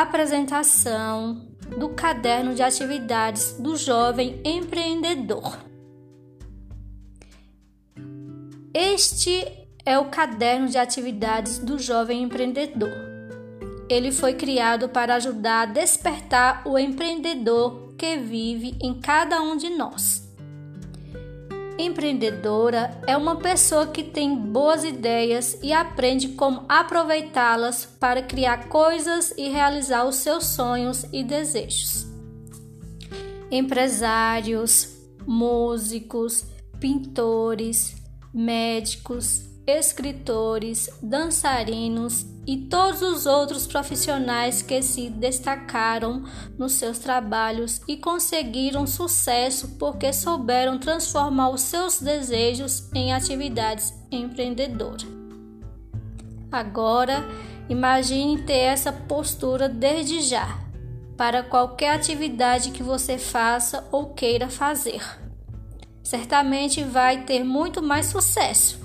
apresentação do caderno de atividades do jovem empreendedor. Este é o caderno de atividades do jovem empreendedor. Ele foi criado para ajudar a despertar o empreendedor que vive em cada um de nós. Empreendedora é uma pessoa que tem boas ideias e aprende como aproveitá-las para criar coisas e realizar os seus sonhos e desejos. Empresários, músicos, pintores, médicos, escritores, dançarinos e todos os outros profissionais que se destacaram nos seus trabalhos e conseguiram sucesso porque souberam transformar os seus desejos em atividades empreendedoras. Agora, imagine ter essa postura desde já para qualquer atividade que você faça ou queira fazer. Certamente vai ter muito mais sucesso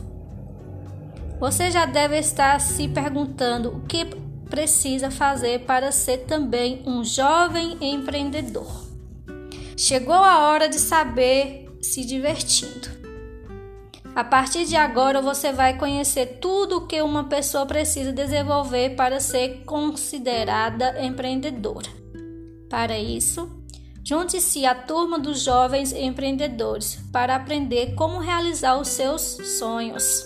você já deve estar se perguntando o que precisa fazer para ser também um jovem empreendedor. Chegou a hora de saber se divertindo. A partir de agora você vai conhecer tudo o que uma pessoa precisa desenvolver para ser considerada empreendedora. Para isso, junte-se à turma dos jovens empreendedores para aprender como realizar os seus sonhos.